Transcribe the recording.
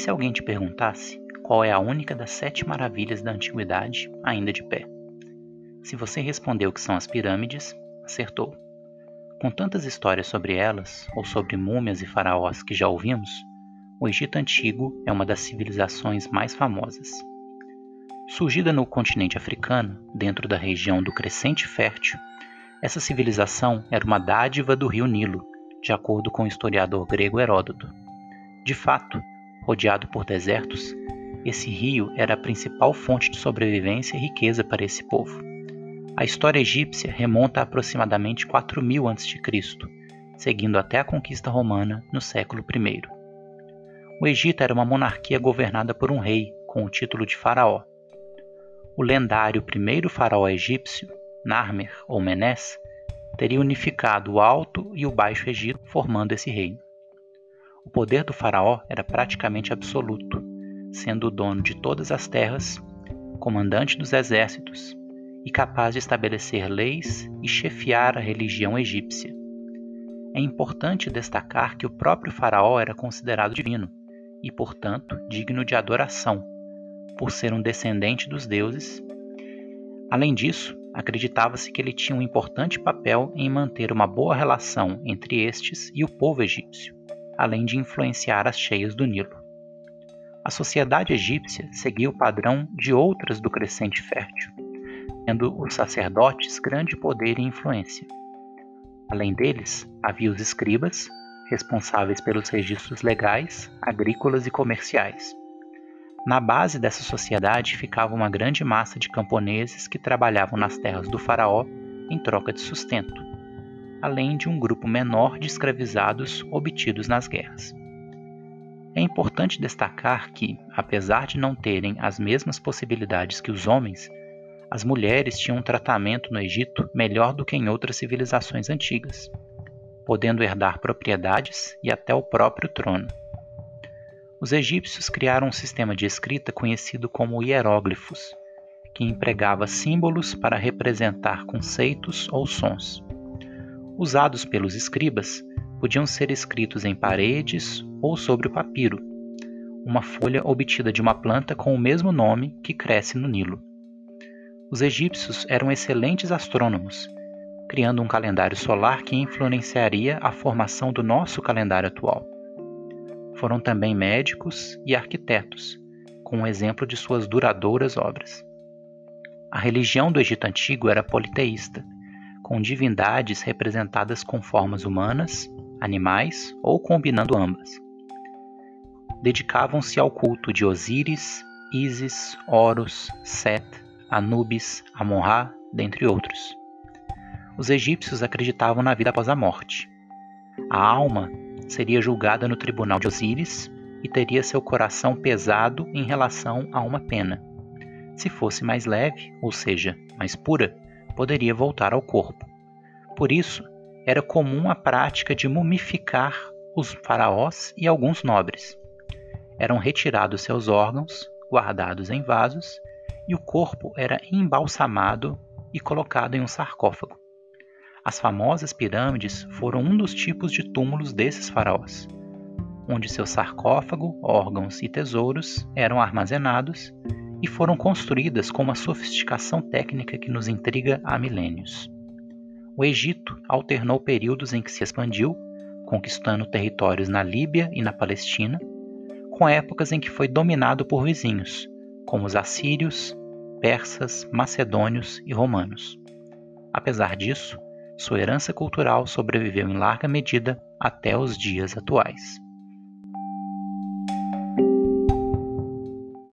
se alguém te perguntasse qual é a única das sete maravilhas da antiguidade ainda de pé? Se você respondeu que são as pirâmides, acertou. Com tantas histórias sobre elas, ou sobre múmias e faraós que já ouvimos, o Egito Antigo é uma das civilizações mais famosas. Surgida no continente africano, dentro da região do Crescente Fértil, essa civilização era uma dádiva do rio Nilo, de acordo com o historiador grego Heródoto. De fato, rodeado por desertos, esse rio era a principal fonte de sobrevivência e riqueza para esse povo. A história egípcia remonta a aproximadamente 4000 a.C., seguindo até a conquista romana no século I. O Egito era uma monarquia governada por um rei com o título de faraó. O lendário primeiro faraó egípcio, Narmer ou Menes, teria unificado o Alto e o Baixo Egito, formando esse reino. O poder do faraó era praticamente absoluto, sendo o dono de todas as terras, comandante dos exércitos e capaz de estabelecer leis e chefiar a religião egípcia. É importante destacar que o próprio Faraó era considerado divino e, portanto, digno de adoração, por ser um descendente dos deuses. Além disso, acreditava-se que ele tinha um importante papel em manter uma boa relação entre estes e o povo egípcio, além de influenciar as cheias do Nilo. A sociedade egípcia seguia o padrão de outras do crescente fértil, tendo os sacerdotes grande poder e influência. Além deles, havia os escribas, responsáveis pelos registros legais, agrícolas e comerciais. Na base dessa sociedade ficava uma grande massa de camponeses que trabalhavam nas terras do faraó em troca de sustento, além de um grupo menor de escravizados obtidos nas guerras. É importante destacar que, apesar de não terem as mesmas possibilidades que os homens, as mulheres tinham um tratamento no Egito melhor do que em outras civilizações antigas, podendo herdar propriedades e até o próprio trono. Os egípcios criaram um sistema de escrita conhecido como hieróglifos, que empregava símbolos para representar conceitos ou sons. Usados pelos escribas, podiam ser escritos em paredes ou sobre o papiro, uma folha obtida de uma planta com o mesmo nome que cresce no Nilo. Os egípcios eram excelentes astrônomos, criando um calendário solar que influenciaria a formação do nosso calendário atual. Foram também médicos e arquitetos, com um exemplo de suas duradouras obras. A religião do Egito Antigo era politeísta, com divindades representadas com formas humanas, animais ou combinando ambas. Dedicavam-se ao culto de Osíris, Ísis, Horus, Set, Anubis, Amon-Ra, dentre outros. Os egípcios acreditavam na vida após a morte. A alma seria julgada no tribunal de Osíris e teria seu coração pesado em relação a uma pena. Se fosse mais leve, ou seja, mais pura, poderia voltar ao corpo. Por isso, era comum a prática de mumificar os faraós e alguns nobres. Eram retirados seus órgãos, guardados em vasos, e o corpo era embalsamado e colocado em um sarcófago. As famosas pirâmides foram um dos tipos de túmulos desses faraós, onde seu sarcófago, órgãos e tesouros eram armazenados e foram construídas com uma sofisticação técnica que nos intriga há milênios. O Egito alternou períodos em que se expandiu, conquistando territórios na Líbia e na Palestina, com épocas em que foi dominado por vizinhos, como os assírios, persas, macedônios e romanos. Apesar disso, sua herança cultural sobreviveu em larga medida até os dias atuais.